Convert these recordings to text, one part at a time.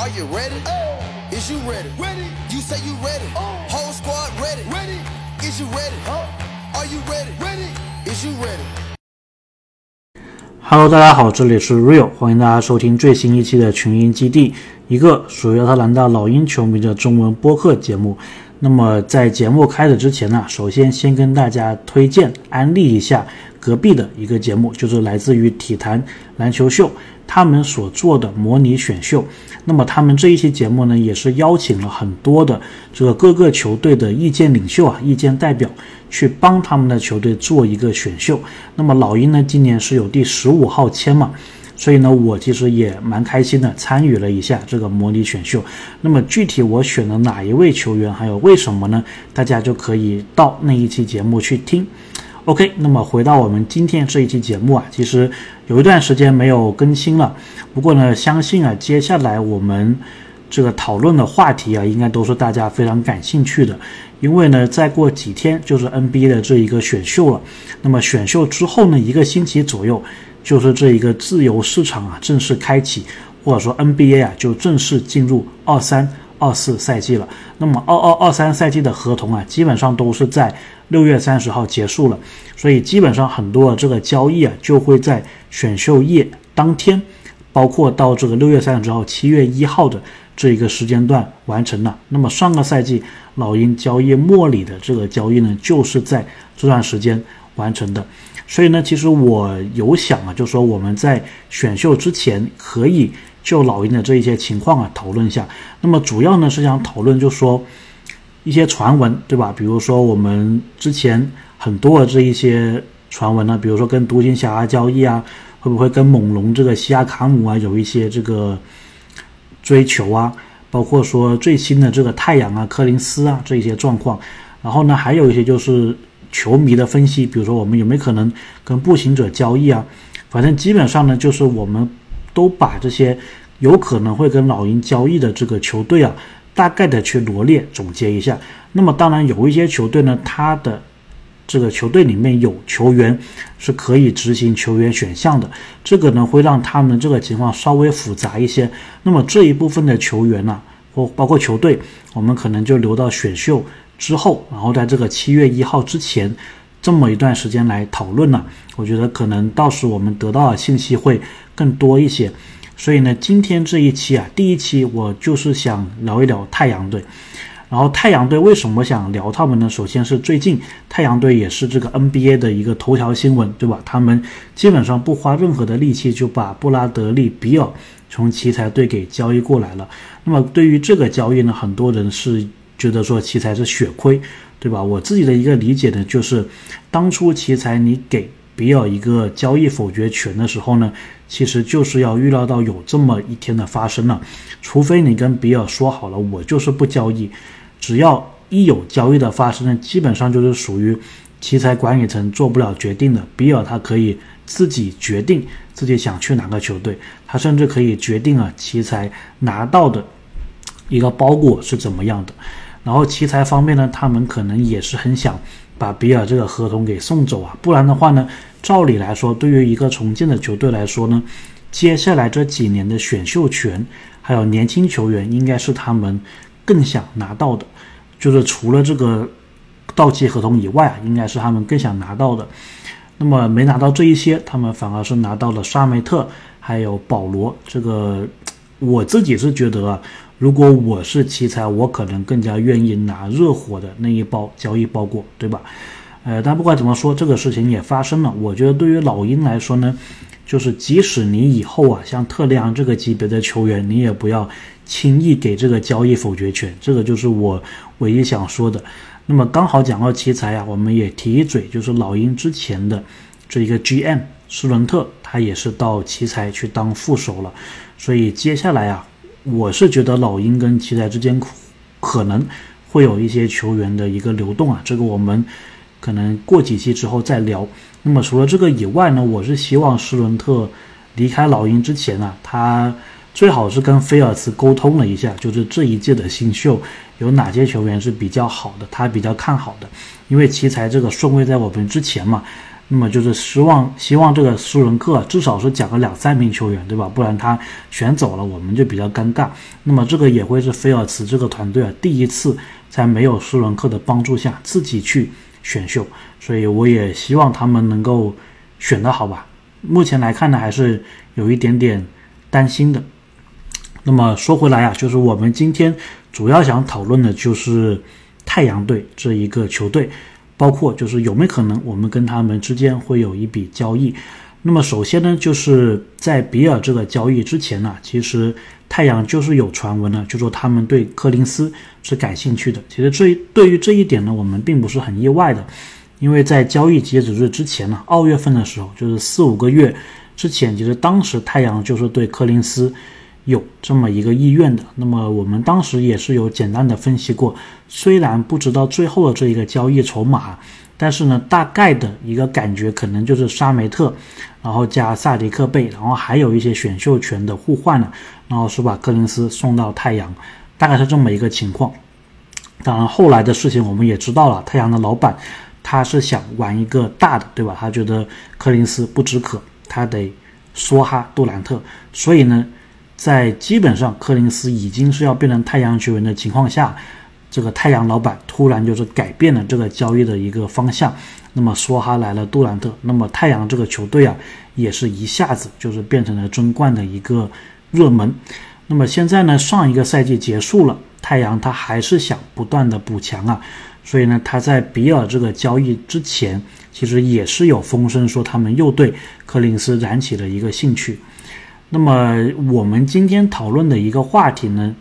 Are you ready? Is you ready? Ready? You say you ready? Whole squad ready? Ready? Is you ready? Are you ready? Ready? Is you ready? Hello，大家好，这里是 Real，欢迎大家收听最新一期的群英基地，一个属于亚特兰大老鹰球迷的中文播客节目。那么在节目开始之前呢，首先先跟大家推荐安利一下隔壁的一个节目，就是来自于体坛篮球秀他们所做的模拟选秀。那么他们这一期节目呢，也是邀请了很多的这个各个球队的意见领袖啊、意见代表去帮他们的球队做一个选秀。那么老鹰呢，今年是有第十五号签嘛。所以呢，我其实也蛮开心的，参与了一下这个模拟选秀。那么具体我选了哪一位球员，还有为什么呢？大家就可以到那一期节目去听。OK，那么回到我们今天这一期节目啊，其实有一段时间没有更新了。不过呢，相信啊，接下来我们这个讨论的话题啊，应该都是大家非常感兴趣的。因为呢，再过几天就是 NBA 的这一个选秀了。那么选秀之后呢，一个星期左右。就是这一个自由市场啊正式开启，或者说 NBA 啊就正式进入二三二四赛季了。那么二二二三赛季的合同啊，基本上都是在六月三十号结束了，所以基本上很多这个交易啊就会在选秀夜当天，包括到这个六月三十号、七月一号的这一个时间段完成了。那么上个赛季老鹰交易莫里的这个交易呢，就是在这段时间完成的。所以呢，其实我有想啊，就说我们在选秀之前可以就老鹰的这一些情况啊讨论一下。那么主要呢是想讨论，就说一些传闻，对吧？比如说我们之前很多的这一些传闻呢，比如说跟独行侠交易啊，会不会跟猛龙这个西亚卡姆啊有一些这个追求啊？包括说最新的这个太阳啊、柯林斯啊这一些状况。然后呢，还有一些就是。球迷的分析，比如说我们有没有可能跟步行者交易啊？反正基本上呢，就是我们都把这些有可能会跟老鹰交易的这个球队啊，大概的去罗列总结一下。那么当然有一些球队呢，他的这个球队里面有球员是可以执行球员选项的，这个呢会让他们这个情况稍微复杂一些。那么这一部分的球员呢，或包括球队，我们可能就留到选秀。之后，然后在这个七月一号之前，这么一段时间来讨论呢，我觉得可能到时我们得到的信息会更多一些。所以呢，今天这一期啊，第一期我就是想聊一聊太阳队。然后太阳队为什么想聊他们呢？首先是最近太阳队也是这个 NBA 的一个头条新闻，对吧？他们基本上不花任何的力气就把布拉德利·比尔从奇才队给交易过来了。那么对于这个交易呢，很多人是。觉得说奇才是血亏，对吧？我自己的一个理解呢，就是当初奇才你给比尔一个交易否决权的时候呢，其实就是要预料到有这么一天的发生了。除非你跟比尔说好了，我就是不交易，只要一有交易的发生呢，基本上就是属于奇才管理层做不了决定的。比尔他可以自己决定自己想去哪个球队，他甚至可以决定啊奇才拿到的一个包裹是怎么样的。然后奇才方面呢，他们可能也是很想把比尔这个合同给送走啊，不然的话呢，照理来说，对于一个重建的球队来说呢，接下来这几年的选秀权还有年轻球员，应该是他们更想拿到的，就是除了这个到期合同以外啊，应该是他们更想拿到的。那么没拿到这一些，他们反而是拿到了沙梅特还有保罗。这个我自己是觉得啊。如果我是奇才，我可能更加愿意拿热火的那一包交易包裹，对吧？呃，但不管怎么说，这个事情也发生了。我觉得对于老鹰来说呢，就是即使你以后啊，像特雷昂这个级别的球员，你也不要轻易给这个交易否决权。这个就是我唯一想说的。那么刚好讲到奇才啊，我们也提一嘴，就是老鹰之前的这一个 GM 施伦特，他也是到奇才去当副手了。所以接下来啊。我是觉得老鹰跟奇才之间可能会有一些球员的一个流动啊，这个我们可能过几期之后再聊。那么除了这个以外呢，我是希望施伦特离开老鹰之前呢，他最好是跟菲尔茨沟通了一下，就是这一届的新秀有哪些球员是比较好的，他比较看好的。因为奇才这个顺位在我们之前嘛，那么就是希望希望这个舒伦克至少是讲个两三名球员，对吧？不然他选走了，我们就比较尴尬。那么这个也会是菲尔茨这个团队啊第一次在没有舒伦克的帮助下自己去选秀，所以我也希望他们能够选得好吧。目前来看呢，还是有一点点担心的。那么说回来啊，就是我们今天主要想讨论的就是太阳队这一个球队。包括就是有没有可能我们跟他们之间会有一笔交易？那么首先呢，就是在比尔这个交易之前呢，其实太阳就是有传闻呢，就说他们对柯林斯是感兴趣的。其实这对于这一点呢，我们并不是很意外的，因为在交易截止日之前呢，二月份的时候，就是四五个月之前，其实当时太阳就是对柯林斯。有这么一个意愿的，那么我们当时也是有简单的分析过，虽然不知道最后的这一个交易筹码，但是呢，大概的一个感觉可能就是沙梅特，然后加萨迪克贝，然后还有一些选秀权的互换了，然后是把柯林斯送到太阳，大概是这么一个情况。当然后来的事情我们也知道了，太阳的老板他是想玩一个大的，对吧？他觉得柯林斯不止渴，他得梭哈杜兰特，所以呢。在基本上柯林斯已经是要变成太阳球员的情况下，这个太阳老板突然就是改变了这个交易的一个方向。那么说哈来了杜兰特，那么太阳这个球队啊，也是一下子就是变成了争冠的一个热门。那么现在呢，上一个赛季结束了，太阳他还是想不断的补强啊，所以呢，他在比尔这个交易之前，其实也是有风声说他们又对柯林斯燃起了一个兴趣。那么我们今天讨论的一个话题呢，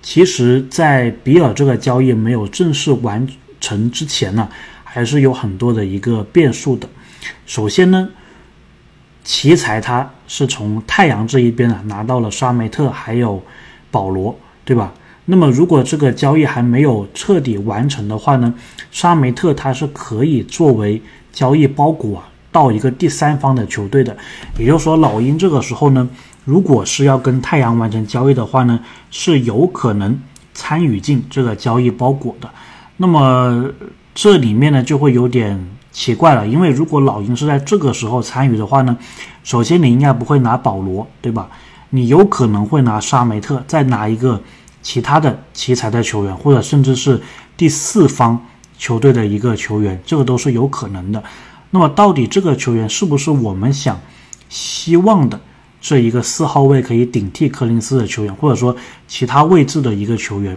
其实，在比尔这个交易没有正式完成之前呢，还是有很多的一个变数的。首先呢，奇才他是从太阳这一边啊拿到了沙梅特还有保罗，对吧？那么如果这个交易还没有彻底完成的话呢，沙梅特他是可以作为交易包裹啊。到一个第三方的球队的，也就是说，老鹰这个时候呢，如果是要跟太阳完成交易的话呢，是有可能参与进这个交易包裹的。那么这里面呢，就会有点奇怪了，因为如果老鹰是在这个时候参与的话呢，首先你应该不会拿保罗，对吧？你有可能会拿沙梅特，再拿一个其他的奇才的球员，或者甚至是第四方球队的一个球员，这个都是有可能的。那么，到底这个球员是不是我们想希望的这一个四号位可以顶替柯林斯的球员，或者说其他位置的一个球员？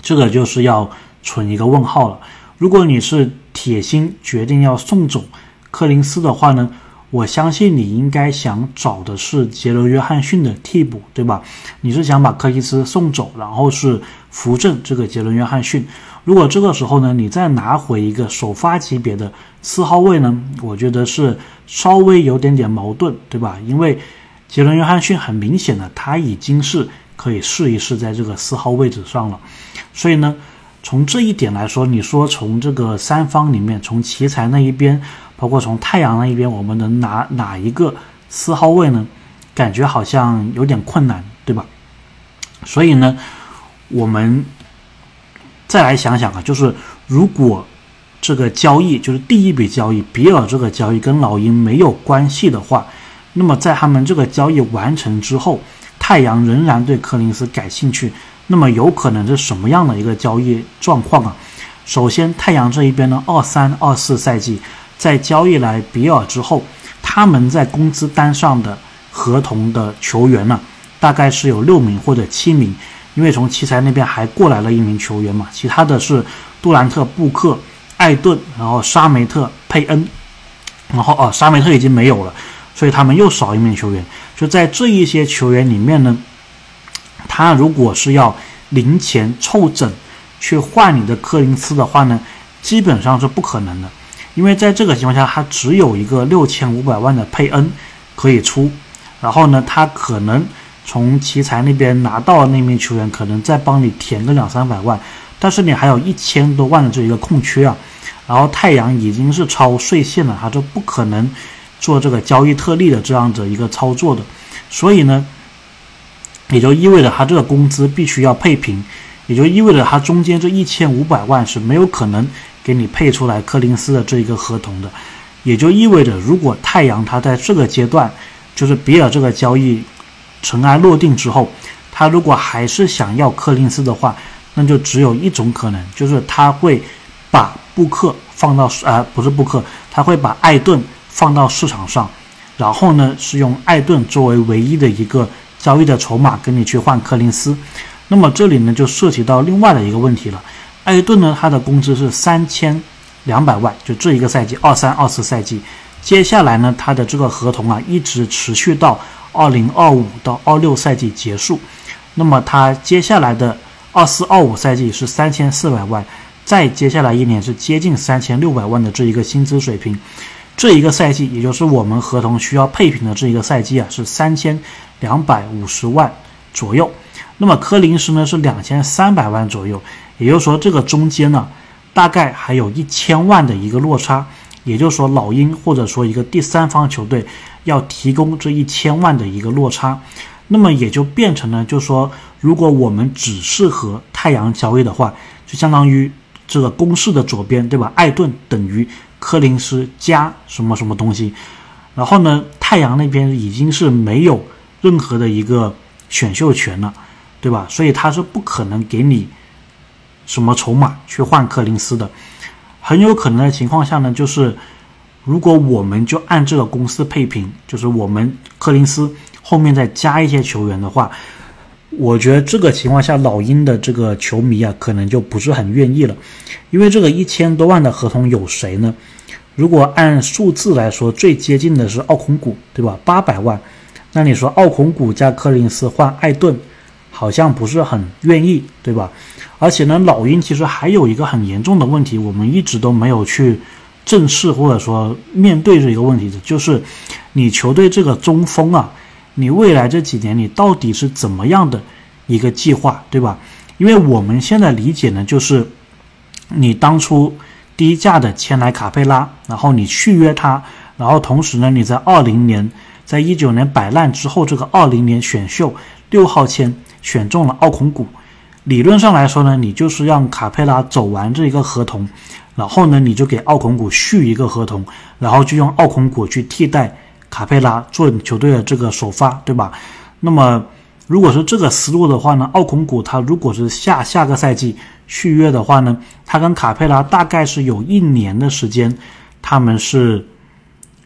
这个就是要存一个问号了。如果你是铁心决定要送走柯林斯的话呢？我相信你应该想找的是杰伦·约翰逊的替补，对吧？你是想把柯林斯送走，然后是扶正这个杰伦·约翰逊。如果这个时候呢，你再拿回一个首发级别的四号位呢，我觉得是稍微有点点矛盾，对吧？因为杰伦·约翰逊很明显的他已经是可以试一试在这个四号位置上了，所以呢，从这一点来说，你说从这个三方里面，从奇才那一边，包括从太阳那一边，我们能拿哪一个四号位呢？感觉好像有点困难，对吧？所以呢，我们。再来想想啊，就是如果这个交易就是第一笔交易，比尔这个交易跟老鹰没有关系的话，那么在他们这个交易完成之后，太阳仍然对柯林斯感兴趣，那么有可能是什么样的一个交易状况啊？首先，太阳这一边呢，二三二四赛季在交易来比尔之后，他们在工资单上的合同的球员呢，大概是有六名或者七名。因为从奇才那边还过来了一名球员嘛，其他的是杜兰特、布克、艾顿，然后沙梅特、佩恩，然后哦，沙梅特已经没有了，所以他们又少一名球员。就在这一些球员里面呢，他如果是要零钱凑整去换你的科林斯的话呢，基本上是不可能的，因为在这个情况下，他只有一个六千五百万的佩恩可以出，然后呢，他可能。从奇才那边拿到那名球员，可能再帮你填个两三百万，但是你还有一千多万的这一个空缺啊。然后太阳已经是超税线了，他就不可能做这个交易特例的这样子一个操作的。所以呢，也就意味着他这个工资必须要配平，也就意味着他中间这一千五百万是没有可能给你配出来柯林斯的这一个合同的。也就意味着，如果太阳他在这个阶段，就是比尔这个交易尘埃落定之后，他如果还是想要柯林斯的话，那就只有一种可能，就是他会把布克放到呃不是布克，他会把艾顿放到市场上，然后呢是用艾顿作为唯一的一个交易的筹码跟你去换柯林斯。那么这里呢就涉及到另外的一个问题了，艾顿呢他的工资是三千。两百万，就这一个赛季，二三二四赛季，接下来呢，他的这个合同啊，一直持续到二零二五到二六赛季结束。那么他接下来的二四二五赛季是三千四百万，再接下来一年是接近三千六百万的这一个薪资水平。这一个赛季，也就是我们合同需要配平的这一个赛季啊，是三千两百五十万左右。那么科林斯呢是两千三百万左右，也就是说这个中间呢。大概还有一千万的一个落差，也就是说，老鹰或者说一个第三方球队要提供这一千万的一个落差，那么也就变成了，就是说，如果我们只是和太阳交易的话，就相当于这个公式的左边，对吧？艾顿等于柯林斯加什么什么东西，然后呢，太阳那边已经是没有任何的一个选秀权了，对吧？所以他是不可能给你。什么筹码去换柯林斯的？很有可能的情况下呢，就是如果我们就按这个公司配平，就是我们柯林斯后面再加一些球员的话，我觉得这个情况下老鹰的这个球迷啊，可能就不是很愿意了，因为这个一千多万的合同有谁呢？如果按数字来说，最接近的是奥孔古，对吧？八百万，那你说奥孔古加柯林斯换艾顿？好像不是很愿意，对吧？而且呢，老鹰其实还有一个很严重的问题，我们一直都没有去正视或者说面对这一个问题的，就是你球队这个中锋啊，你未来这几年你到底是怎么样的一个计划，对吧？因为我们现在理解呢，就是你当初低价的签来卡佩拉，然后你续约他，然后同时呢，你在二零年，在一九年摆烂之后，这个二零年选秀六号签。选中了奥孔古，理论上来说呢，你就是让卡佩拉走完这一个合同，然后呢，你就给奥孔古续一个合同，然后就用奥孔古去替代卡佩拉做球队的这个首发，对吧？那么如果是这个思路的话呢，奥孔古他如果是下下个赛季续约的话呢，他跟卡佩拉大概是有一年的时间，他们是。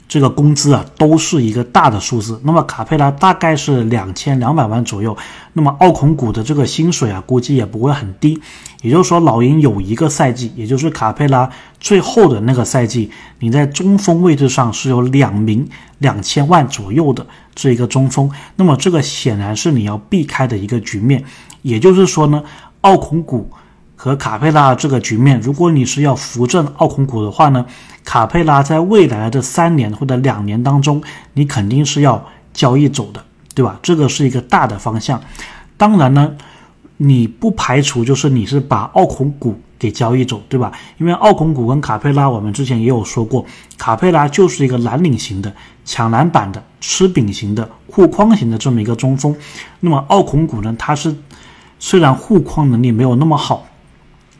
这个工资啊，都是一个大的数字。那么卡佩拉大概是两千两百万左右。那么奥孔古的这个薪水啊，估计也不会很低。也就是说，老鹰有一个赛季，也就是卡佩拉最后的那个赛季，你在中锋位置上是有两名两千万左右的这一个中锋。那么这个显然是你要避开的一个局面。也就是说呢，奥孔古。和卡佩拉这个局面，如果你是要扶正奥孔古的话呢，卡佩拉在未来的三年或者两年当中，你肯定是要交易走的，对吧？这个是一个大的方向。当然呢，你不排除就是你是把奥孔古给交易走，对吧？因为奥孔古跟卡佩拉，我们之前也有说过，卡佩拉就是一个蓝领型的、抢篮板的、吃饼型的、护框型的这么一个中锋。那么奥孔古呢，他是虽然护框能力没有那么好。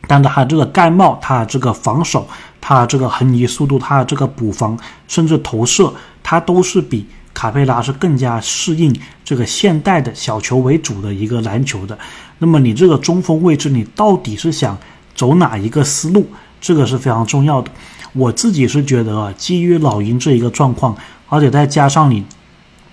但是他这个盖帽，他这个防守，他这个横移速度，他这个补防，甚至投射，他都是比卡佩拉是更加适应这个现代的小球为主的一个篮球的。那么你这个中锋位置，你到底是想走哪一个思路？这个是非常重要的。我自己是觉得啊，基于老鹰这一个状况，而且再加上你。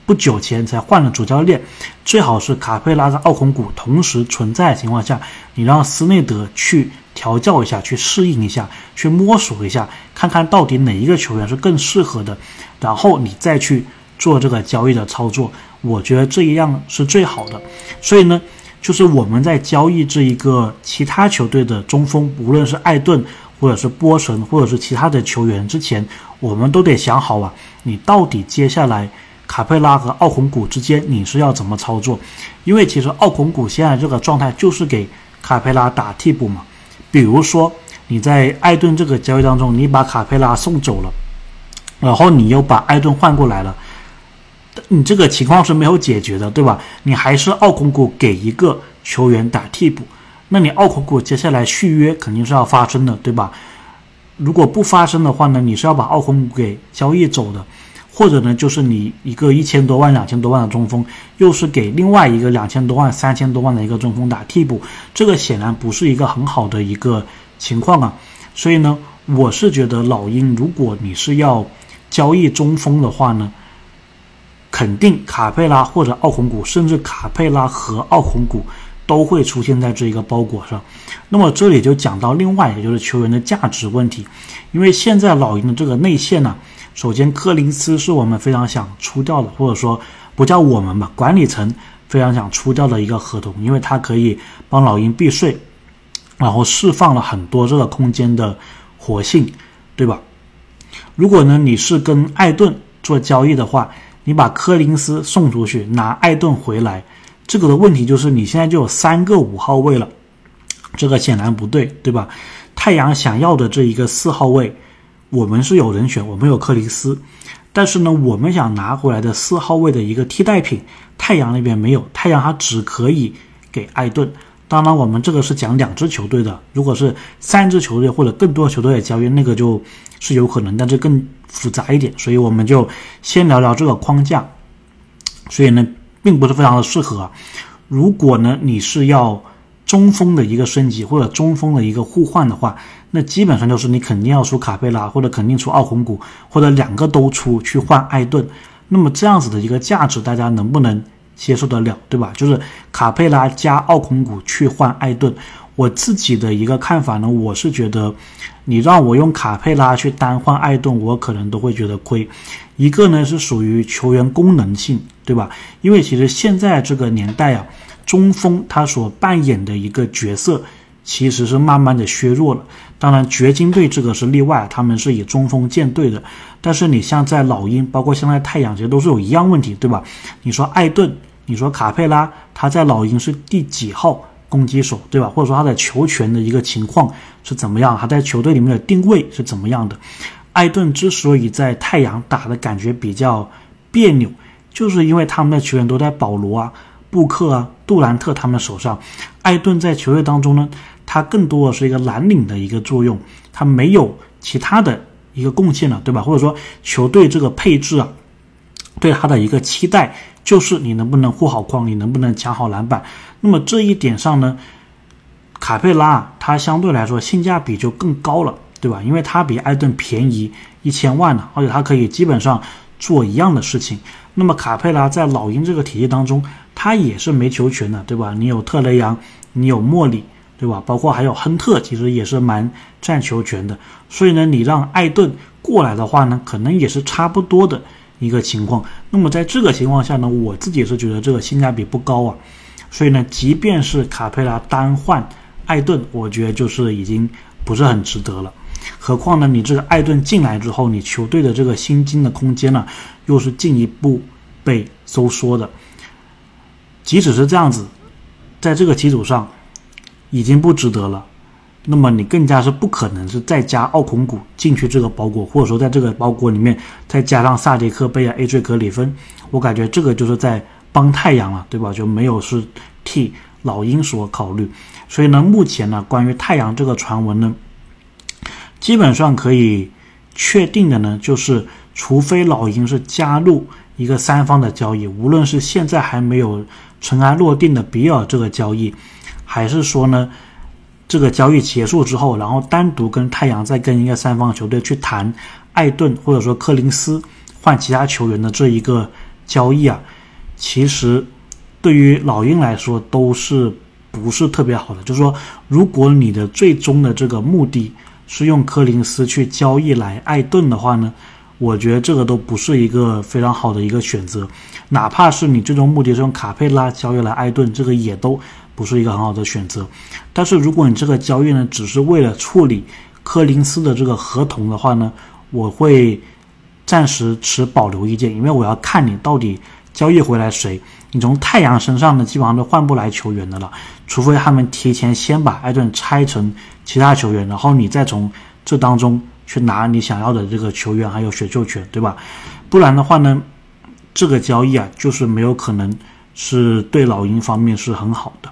不久前才换了主教练，最好是卡佩拉和奥孔古同时存在的情况下，你让斯内德去调教一下，去适应一下，去摸索一下，看看到底哪一个球员是更适合的，然后你再去做这个交易的操作。我觉得这一样是最好的。所以呢，就是我们在交易这一个其他球队的中锋，无论是艾顿，或者是波神，或者是其他的球员之前，我们都得想好啊，你到底接下来。卡佩拉和奥孔古之间，你是要怎么操作？因为其实奥孔古现在这个状态就是给卡佩拉打替补嘛。比如说你在艾顿这个交易当中，你把卡佩拉送走了，然后你又把艾顿换过来了，你这个情况是没有解决的，对吧？你还是奥孔古给一个球员打替补，那你奥孔古接下来续约肯定是要发生的，对吧？如果不发生的话呢，你是要把奥孔古给交易走的，或者呢，就是你一个一千多万、两千多万的中锋，又是给另外一个两千多万、三千多万的一个中锋打替补，这个显然不是一个很好的一个情况啊。所以呢，我是觉得老鹰，如果你是要交易中锋的话呢，肯定卡佩拉或者奥孔古，甚至卡佩拉和奥孔古。都会出现在这一个包裹上，那么这里就讲到另外一个就是球员的价值问题，因为现在老鹰的这个内线呢，首先柯林斯是我们非常想出掉的，或者说不叫我们吧，管理层非常想出掉的一个合同，因为他可以帮老鹰避税，然后释放了很多这个空间的活性，对吧？如果呢你是跟艾顿做交易的话，你把柯林斯送出去，拿艾顿回来。这个的问题就是你现在就有三个五号位了，这个显然不对，对吧？太阳想要的这一个四号位，我们是有人选，我们有克里斯，但是呢，我们想拿回来的四号位的一个替代品，太阳那边没有，太阳它只可以给艾顿。当然，我们这个是讲两支球队的，如果是三支球队或者更多球队的交易，那个就是有可能，但是更复杂一点，所以我们就先聊聊这个框架。所以呢。并不是非常的适合。如果呢，你是要中锋的一个升级或者中锋的一个互换的话，那基本上就是你肯定要出卡佩拉，或者肯定出奥孔古，或者两个都出去换艾顿。那么这样子的一个价值，大家能不能接受得了，对吧？就是卡佩拉加奥孔古去换艾顿。我自己的一个看法呢，我是觉得，你让我用卡佩拉去单换艾顿，我可能都会觉得亏。一个呢是属于球员功能性，对吧？因为其实现在这个年代啊，中锋他所扮演的一个角色其实是慢慢的削弱了。当然，掘金队这个是例外，他们是以中锋建队的。但是你像在老鹰，包括现在太阳，其实都是有一样问题，对吧？你说艾顿，你说卡佩拉，他在老鹰是第几号？攻击手对吧？或者说他的球权的一个情况是怎么样？他在球队里面的定位是怎么样的？艾顿之所以在太阳打的感觉比较别扭，就是因为他们的球员都在保罗啊、布克啊、杜兰特他们手上。艾顿在球队当中呢，他更多的是一个蓝领的一个作用，他没有其他的一个贡献了，对吧？或者说球队这个配置啊，对他的一个期待就是你能不能护好框，你能不能抢好篮板。那么这一点上呢，卡佩拉它相对来说性价比就更高了，对吧？因为它比艾顿便宜一千万呢，而且它可以基本上做一样的事情。那么卡佩拉在老鹰这个体系当中，他也是没球权的，对吧？你有特雷杨，你有莫里，对吧？包括还有亨特，其实也是蛮占球权的。所以呢，你让艾顿过来的话呢，可能也是差不多的一个情况。那么在这个情况下呢，我自己是觉得这个性价比不高啊。所以呢，即便是卡佩拉单换艾顿，我觉得就是已经不是很值得了。何况呢，你这个艾顿进来之后，你球队的这个薪金的空间呢，又是进一步被收缩的。即使是这样子，在这个基础上已经不值得了，那么你更加是不可能是再加奥孔古进去这个包裹，或者说在这个包裹里面再加上萨迪克贝啊、A.J. 格里芬，我感觉这个就是在。帮太阳了，对吧？就没有是替老鹰所考虑，所以呢，目前呢，关于太阳这个传闻呢，基本上可以确定的呢，就是除非老鹰是加入一个三方的交易，无论是现在还没有尘埃落定的比尔这个交易，还是说呢，这个交易结束之后，然后单独跟太阳再跟一个三方球队去谈艾顿或者说柯林斯换其他球员的这一个交易啊。其实，对于老鹰来说都是不是特别好的。就是说，如果你的最终的这个目的是用柯林斯去交易来艾顿的话呢，我觉得这个都不是一个非常好的一个选择。哪怕是你最终目的是用卡佩拉交易来艾顿，这个也都不是一个很好的选择。但是如果你这个交易呢，只是为了处理柯林斯的这个合同的话呢，我会暂时持保留意见，因为我要看你到底。交易回来谁？你从太阳身上呢，基本上都换不来球员的了，除非他们提前先把艾顿拆成其他球员，然后你再从这当中去拿你想要的这个球员还有选秀权，对吧？不然的话呢，这个交易啊，就是没有可能是对老鹰方面是很好的。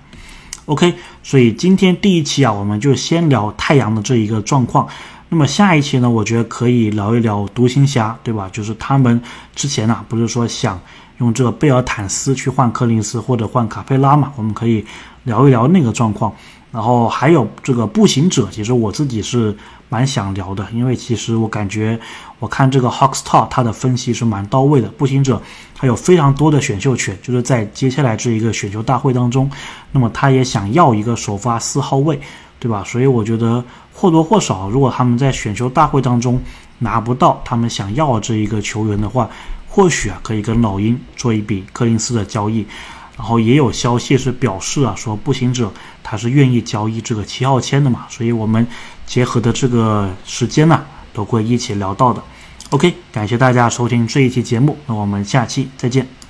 OK，所以今天第一期啊，我们就先聊太阳的这一个状况。那么下一期呢，我觉得可以聊一聊独行侠，对吧？就是他们之前呢，不是说想用这个贝尔坦斯去换柯林斯或者换卡佩拉嘛？我们可以聊一聊那个状况。然后还有这个步行者，其实我自己是蛮想聊的，因为其实我感觉我看这个 Hawkstar 他的分析是蛮到位的。步行者他有非常多的选秀权，就是在接下来这一个选秀大会当中，那么他也想要一个首发四号位。对吧？所以我觉得或多或少，如果他们在选秀大会当中拿不到他们想要这一个球员的话，或许啊可以跟老鹰做一笔柯林斯的交易。然后也有消息是表示啊，说步行者他是愿意交易这个七号签的嘛。所以我们结合的这个时间呢，都会一起聊到的。OK，感谢大家收听这一期节目，那我们下期再见。